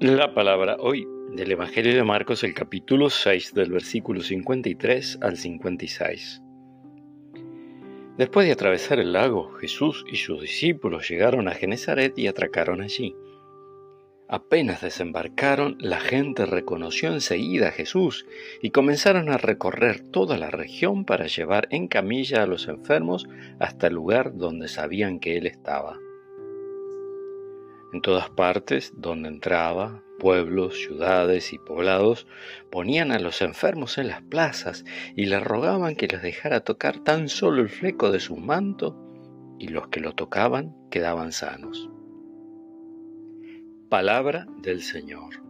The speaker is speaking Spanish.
La palabra hoy del Evangelio de Marcos, el capítulo 6, del versículo 53 al 56. Después de atravesar el lago, Jesús y sus discípulos llegaron a Genezaret y atracaron allí. Apenas desembarcaron, la gente reconoció enseguida a Jesús y comenzaron a recorrer toda la región para llevar en camilla a los enfermos hasta el lugar donde sabían que Él estaba. En todas partes donde entraba, pueblos, ciudades y poblados ponían a los enfermos en las plazas y le rogaban que les dejara tocar tan solo el fleco de su manto, y los que lo tocaban quedaban sanos. Palabra del Señor.